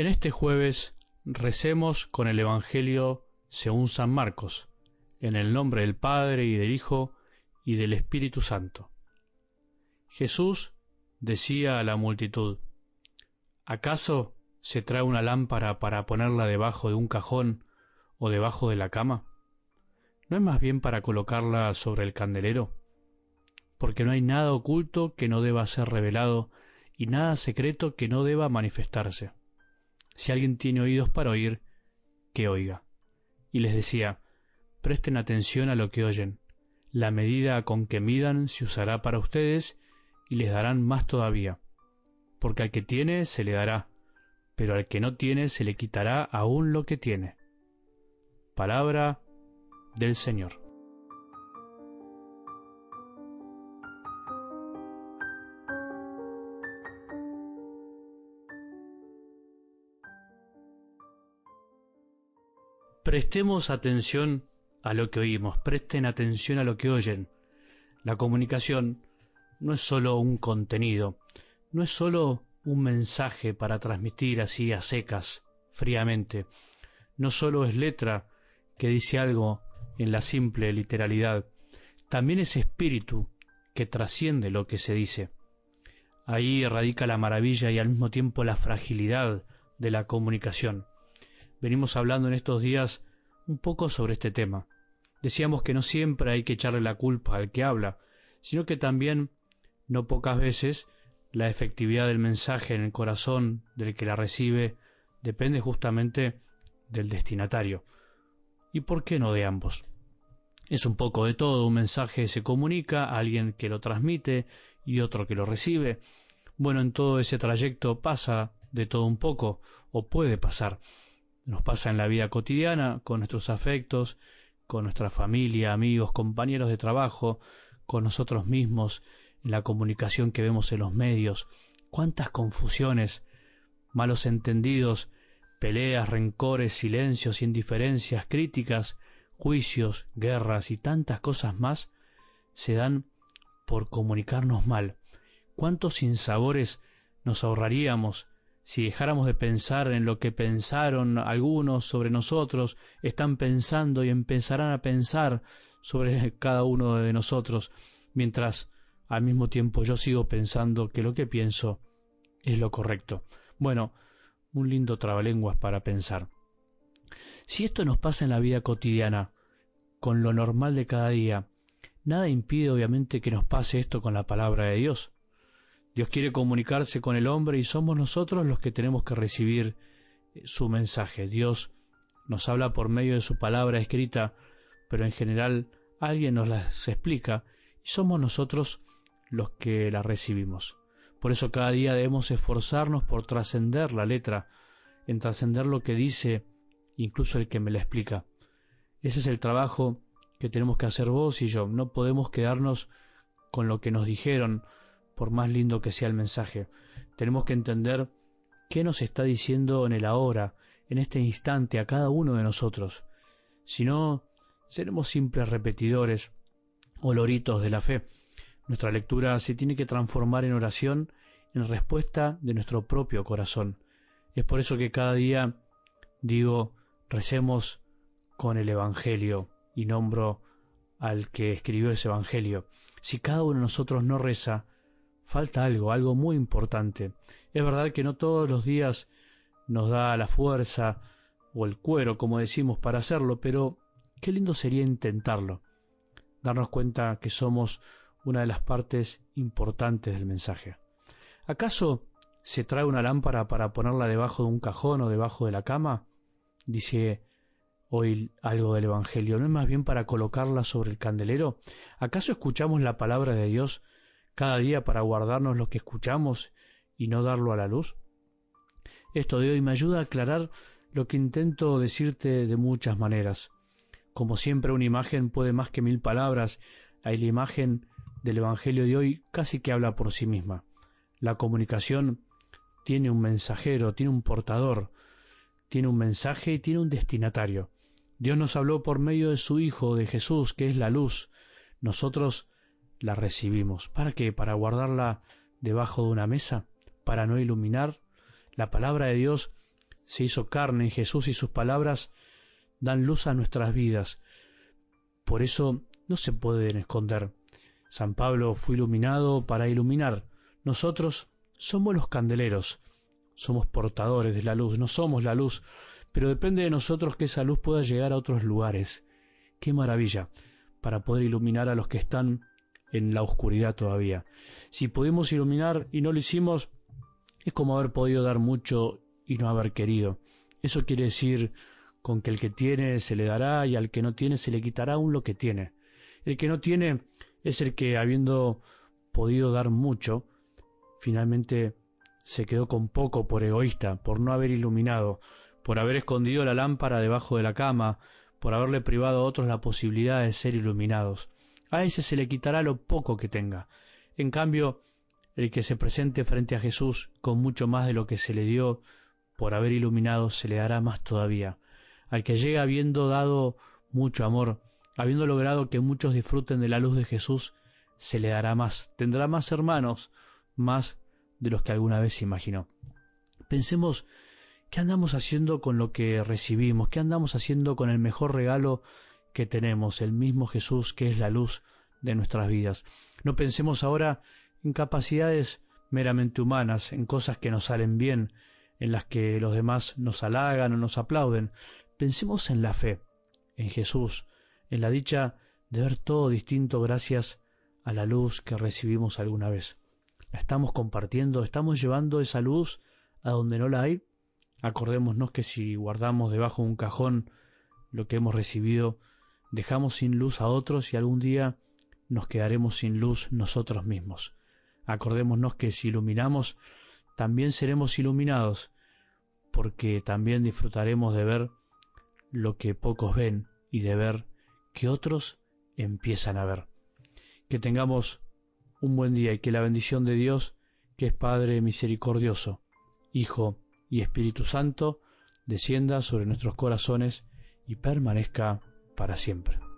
En este jueves recemos con el Evangelio según San Marcos, en el nombre del Padre y del Hijo y del Espíritu Santo. Jesús decía a la multitud, ¿acaso se trae una lámpara para ponerla debajo de un cajón o debajo de la cama? ¿No es más bien para colocarla sobre el candelero? Porque no hay nada oculto que no deba ser revelado y nada secreto que no deba manifestarse. Si alguien tiene oídos para oír, que oiga. Y les decía, presten atención a lo que oyen. La medida con que midan se usará para ustedes y les darán más todavía. Porque al que tiene se le dará, pero al que no tiene se le quitará aún lo que tiene. Palabra del Señor. Prestemos atención a lo que oímos, presten atención a lo que oyen. La comunicación no es sólo un contenido, no es sólo un mensaje para transmitir así a secas, fríamente, no sólo es letra que dice algo en la simple literalidad, también es espíritu que trasciende lo que se dice. Ahí radica la maravilla y al mismo tiempo la fragilidad de la comunicación. Venimos hablando en estos días un poco sobre este tema. Decíamos que no siempre hay que echarle la culpa al que habla, sino que también, no pocas veces, la efectividad del mensaje en el corazón del que la recibe depende justamente del destinatario. ¿Y por qué no de ambos? Es un poco de todo, un mensaje se comunica a alguien que lo transmite y otro que lo recibe. Bueno, en todo ese trayecto pasa de todo un poco, o puede pasar. Nos pasa en la vida cotidiana, con nuestros afectos, con nuestra familia, amigos, compañeros de trabajo, con nosotros mismos, en la comunicación que vemos en los medios. Cuántas confusiones, malos entendidos, peleas, rencores, silencios, indiferencias, críticas, juicios, guerras y tantas cosas más se dan por comunicarnos mal. ¿Cuántos sinsabores nos ahorraríamos si dejáramos de pensar en lo que pensaron algunos sobre nosotros, están pensando y empezarán a pensar sobre cada uno de nosotros, mientras al mismo tiempo yo sigo pensando que lo que pienso es lo correcto. Bueno, un lindo trabalenguas para pensar. Si esto nos pasa en la vida cotidiana, con lo normal de cada día, nada impide obviamente que nos pase esto con la palabra de Dios. Dios quiere comunicarse con el hombre y somos nosotros los que tenemos que recibir eh, su mensaje. Dios nos habla por medio de su palabra escrita, pero en general alguien nos las explica y somos nosotros los que la recibimos. Por eso cada día debemos esforzarnos por trascender la letra, en trascender lo que dice incluso el que me la explica. Ese es el trabajo que tenemos que hacer vos y yo. No podemos quedarnos con lo que nos dijeron, por más lindo que sea el mensaje. Tenemos que entender qué nos está diciendo en el ahora, en este instante, a cada uno de nosotros. Si no, seremos simples repetidores o loritos de la fe. Nuestra lectura se tiene que transformar en oración en respuesta de nuestro propio corazón. Es por eso que cada día digo, recemos con el Evangelio y nombro al que escribió ese Evangelio. Si cada uno de nosotros no reza, falta algo, algo muy importante. Es verdad que no todos los días nos da la fuerza o el cuero, como decimos, para hacerlo, pero qué lindo sería intentarlo, darnos cuenta que somos una de las partes importantes del mensaje. ¿Acaso se trae una lámpara para ponerla debajo de un cajón o debajo de la cama? Dice hoy algo del Evangelio, ¿no es más bien para colocarla sobre el candelero? ¿Acaso escuchamos la palabra de Dios cada día para guardarnos lo que escuchamos y no darlo a la luz? Esto de hoy me ayuda a aclarar lo que intento decirte de muchas maneras. Como siempre, una imagen puede más que mil palabras. Hay la imagen del Evangelio de hoy casi que habla por sí misma. La comunicación tiene un mensajero, tiene un portador, tiene un mensaje y tiene un destinatario. Dios nos habló por medio de su Hijo, de Jesús, que es la luz. Nosotros la recibimos. ¿Para qué? Para guardarla debajo de una mesa, para no iluminar. La palabra de Dios se hizo carne en Jesús y sus palabras dan luz a nuestras vidas. Por eso no se pueden esconder. San Pablo fue iluminado para iluminar. Nosotros somos los candeleros, somos portadores de la luz, no somos la luz, pero depende de nosotros que esa luz pueda llegar a otros lugares. Qué maravilla para poder iluminar a los que están en la oscuridad todavía. Si pudimos iluminar y no lo hicimos, es como haber podido dar mucho y no haber querido. Eso quiere decir con que el que tiene se le dará y al que no tiene se le quitará aún lo que tiene. El que no tiene es el que, habiendo podido dar mucho, finalmente se quedó con poco por egoísta, por no haber iluminado, por haber escondido la lámpara debajo de la cama, por haberle privado a otros la posibilidad de ser iluminados. A ese se le quitará lo poco que tenga. En cambio, el que se presente frente a Jesús con mucho más de lo que se le dio por haber iluminado, se le dará más todavía. Al que llega habiendo dado mucho amor, habiendo logrado que muchos disfruten de la luz de Jesús, se le dará más, tendrá más hermanos, más de los que alguna vez imaginó. Pensemos ¿Qué andamos haciendo con lo que recibimos? ¿Qué andamos haciendo con el mejor regalo que tenemos, el mismo Jesús que es la luz de nuestras vidas? No pensemos ahora en capacidades meramente humanas, en cosas que nos salen bien, en las que los demás nos halagan o nos aplauden. Pensemos en la fe, en Jesús, en la dicha de ver todo distinto gracias a la luz que recibimos alguna vez. ¿La estamos compartiendo? ¿Estamos llevando esa luz a donde no la hay? Acordémonos que si guardamos debajo de un cajón lo que hemos recibido, dejamos sin luz a otros y algún día nos quedaremos sin luz nosotros mismos. Acordémonos que si iluminamos, también seremos iluminados, porque también disfrutaremos de ver lo que pocos ven y de ver que otros empiezan a ver. Que tengamos un buen día y que la bendición de Dios, que es Padre misericordioso, Hijo y Espíritu Santo descienda sobre nuestros corazones y permanezca para siempre.